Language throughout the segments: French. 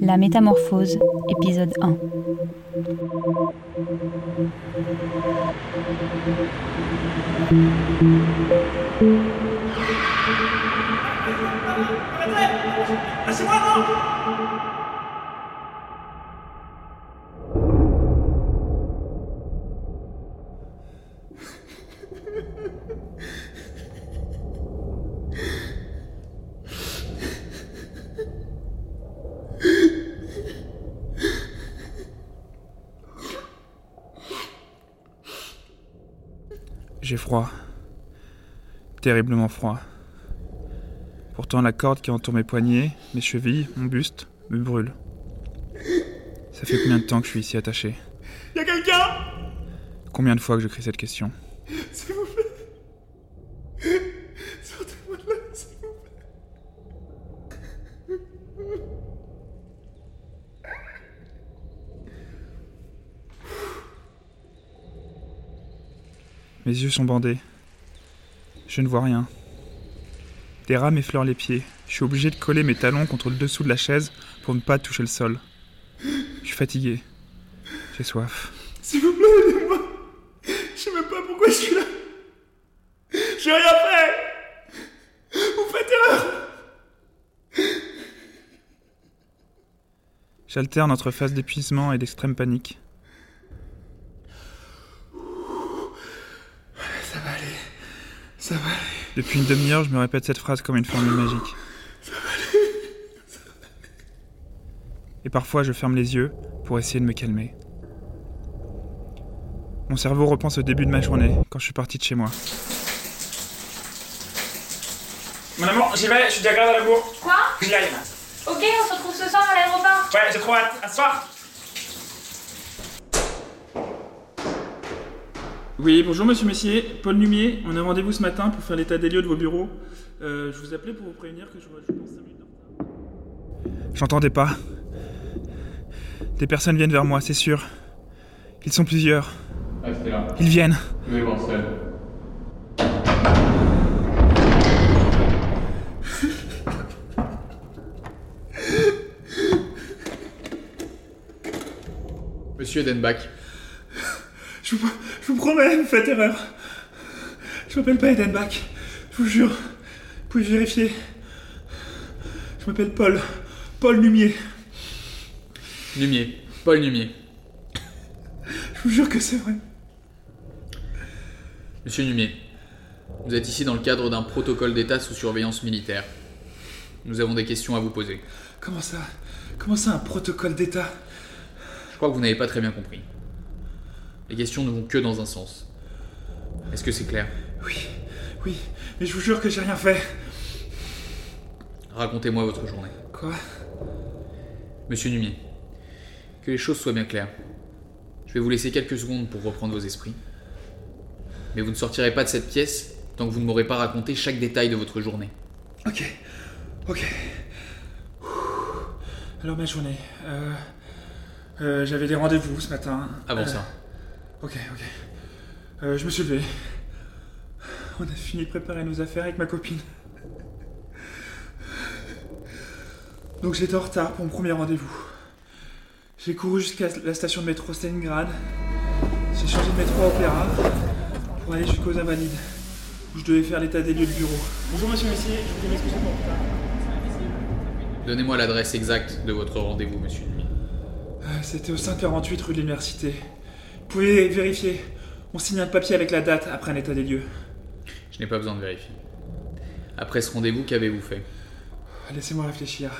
La métamorphose, épisode 1. J'ai froid. Terriblement froid. Pourtant la corde qui entoure mes poignets, mes chevilles, mon buste, me brûle. Ça fait combien de temps que je suis ici attaché Y'a quelqu'un? Combien de fois que je crie cette question? Vous plaît. Sortez-moi de là, s'il vous Mes yeux sont bandés. Je ne vois rien. Des rats m'effleurent les pieds. Je suis obligé de coller mes talons contre le dessous de la chaise pour ne pas toucher le sol. Je suis fatigué. J'ai soif. S'il vous plaît, aidez-moi. Je sais même pas pourquoi je suis là. J'ai rien fait. Vous faites erreur. J'alterne entre phase d'épuisement et d'extrême panique. Ça va aller. Ça va aller. Depuis une demi-heure, je me répète cette phrase comme une formule magique. Et parfois, je ferme les yeux pour essayer de me calmer. Mon cerveau repense au début de ma journée, quand je suis parti de chez moi. Mon amour, j'y vais, je suis déjà grave à la bourre. Quoi? J'y aille. Ok, on se retrouve ce soir à l'aéroport. Ouais, j'ai trop hâte. À ce soir. Oui, bonjour Monsieur Messier, Paul Lumier. On a rendez-vous ce matin pour faire l'état des lieux de vos bureaux. Euh, je vous appelais pour vous prévenir que je, je pense 5 minutes. J'entendais pas. Des personnes viennent vers moi, c'est sûr. Ils sont plusieurs. Restez là. Ils viennent. Je vais voir seul. Monsieur Edenbach, Je vous, je vous promets, vous faites erreur. Je m'appelle pas Edenbach. Je vous jure. Vous pouvez vérifier. Je m'appelle Paul. Paul Lumier. Lumier, Paul Lumier. Je vous jure que c'est vrai. Monsieur Lumier, vous êtes ici dans le cadre d'un protocole d'état sous surveillance militaire. Nous avons des questions à vous poser. Comment ça? Comment ça, un protocole d'État? Je crois que vous n'avez pas très bien compris. Les questions ne vont que dans un sens. Est-ce que c'est clair? Oui, oui. Mais je vous jure que j'ai rien fait. Racontez-moi votre journée. Quoi? Monsieur Numier, que les choses soient bien claires. Je vais vous laisser quelques secondes pour reprendre vos esprits. Mais vous ne sortirez pas de cette pièce tant que vous ne m'aurez pas raconté chaque détail de votre journée. Ok. Ok. Alors ma journée. Euh, euh, J'avais des rendez-vous ce matin. Avant Euh, ça, Ok, ok. Euh, je me suis levé. On a fini de préparer nos affaires avec ma copine. Donc j'étais en retard pour mon premier rendez-vous. J'ai couru jusqu'à la station de métro Stalingrad. J'ai changé de métro à Opéra pour aller jusqu'aux Invalides, où je devais faire l'état des lieux de bureau. Bonjour Monsieur Messier, je vous m'excuser pour donnez-moi l'adresse exacte de votre rendez-vous, monsieur Numier. Euh, C'était au 548 rue de l'Université. Vous pouvez vérifier. On signe un papier avec la date après un état des lieux. Je n'ai pas besoin de vérifier. Après ce rendez-vous, qu'avez-vous fait? Laissez-moi réfléchir.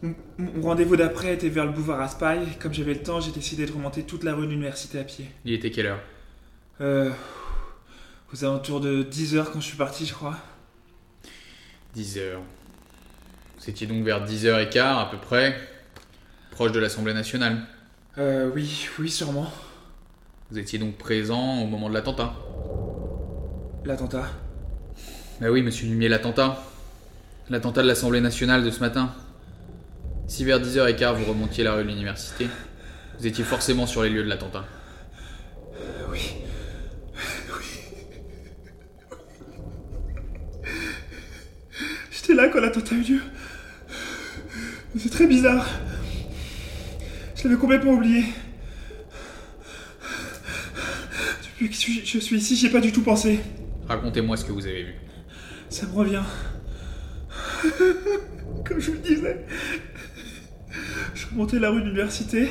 Mon, mon rendez-vous d'après était vers le boulevard Raspail. Comme j'avais le temps, j'ai décidé de remonter toute la rue de l'université à pied. Il était quelle heure? Euh, aux alentours de 10h quand je suis parti, je crois. 10 heures. Vous étiez donc vers 10h15 à peu près, proche de l'Assemblée nationale. Euh, oui, oui, sûrement. Vous étiez donc présent au moment de l'attentat. L'attentat. Bah oui, monsieur Lumier, l'attentat. L'attentat de l'Assemblée nationale de ce matin. Si vers 10h15 vous remontiez la rue de l'université, vous étiez forcément sur les lieux de l'attentat. Oui. J'étais là quand l'attentat a eu lieu. C'est très bizarre. Je l'avais complètement oublié. Depuis que je suis ici, j'y ai pas du tout pensé. Racontez-moi ce que vous avez vu. Ça me revient. Comme je vous le disais. Je remontais la rue de l'université.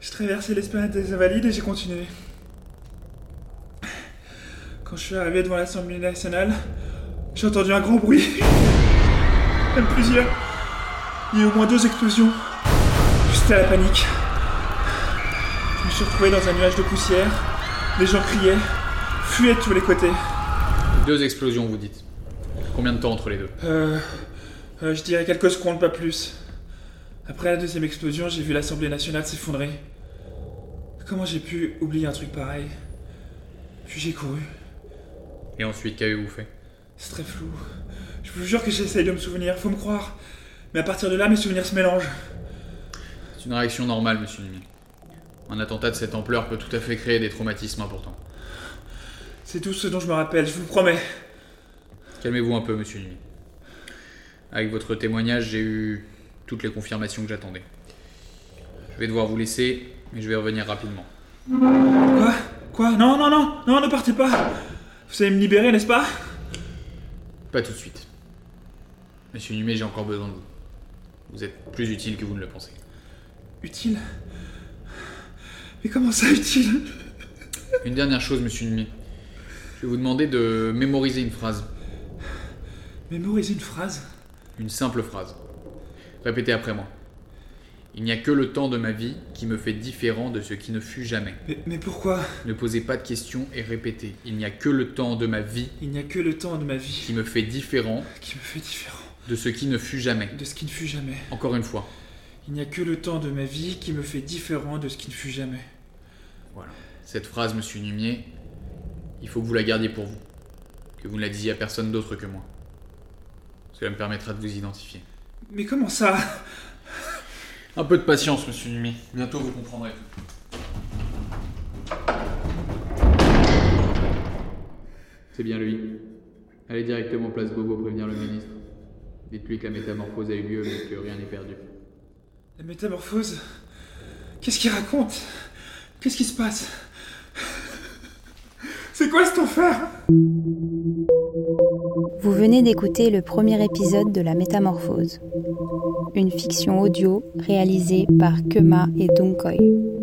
Je traversais l'esplanade des Invalides et j'ai continué. Quand je suis arrivé devant l'Assemblée nationale, j'ai entendu un grand bruit. Même plusieurs. Il y a eu au moins deux explosions. Juste à la panique. Je me suis retrouvé dans un nuage de poussière. Les gens criaient, fuyaient de tous les côtés. Deux explosions, vous dites. Combien de temps entre les deux? Euh, euh, je dirais quelques secondes, pas plus. Après la deuxième explosion, j'ai vu l'Assemblée nationale s'effondrer. Comment j'ai pu oublier un truc pareil? Puis j'ai couru. Et ensuite, qu'avez-vous fait? C'est très flou. Je vous jure que j'essaye de me souvenir, faut me croire. Mais à partir de là, mes souvenirs se mélangent. C'est une réaction normale, monsieur Nimi. Un attentat de cette ampleur peut tout à fait créer des traumatismes importants. C'est tout ce dont je me rappelle, je vous le promets. Calmez-vous un peu, monsieur Nimi. Avec votre témoignage, j'ai eu toutes les confirmations que j'attendais. Je vais devoir vous laisser, mais je vais revenir rapidement. Quoi? Quoi? Non, non, non, non, ne partez pas Vous allez me libérer, n'est-ce pas? Pas tout de suite. Monsieur Numé, j'ai encore besoin de vous. Vous êtes plus utile que vous ne le pensez. Utile? Mais comment ça, utile? Une dernière chose, monsieur Numé. Je vais vous demander de mémoriser une phrase. Mémoriser une phrase? Une simple phrase. Répétez après moi. Il n'y a que le temps de ma vie qui me fait différent de ce qui ne fut jamais. mais, mais pourquoi? Ne posez pas de questions et répétez. Il n'y a que le temps de ma vie Il n'y a que le temps de ma vie qui me fait différent qui me fait différent de ce qui ne fut jamais. de ce qui ne fut jamais. Encore une fois. Il n'y a que le temps de ma vie qui me fait différent de ce qui ne fut jamais. Voilà. Cette phrase, monsieur Numier, il faut que vous la gardiez pour vous. Que vous ne la disiez à personne d'autre que moi. Cela me permettra de vous identifier. Mais comment ça? Un peu de patience, monsieur Numier. Bientôt vous comprendrez tout. C'est bien lui. Allez directement place Bobo prévenir le ministre. Dites-lui que la métamorphose a eu lieu mais que rien n'est perdu. La métamorphose Qu'est-ce qu'il raconte? Qu'est-ce qui se passe? C'est quoi cet enfer? Vous venez d'écouter le premier épisode de La Métamorphose, une fiction audio réalisée par Kema et Donkoy.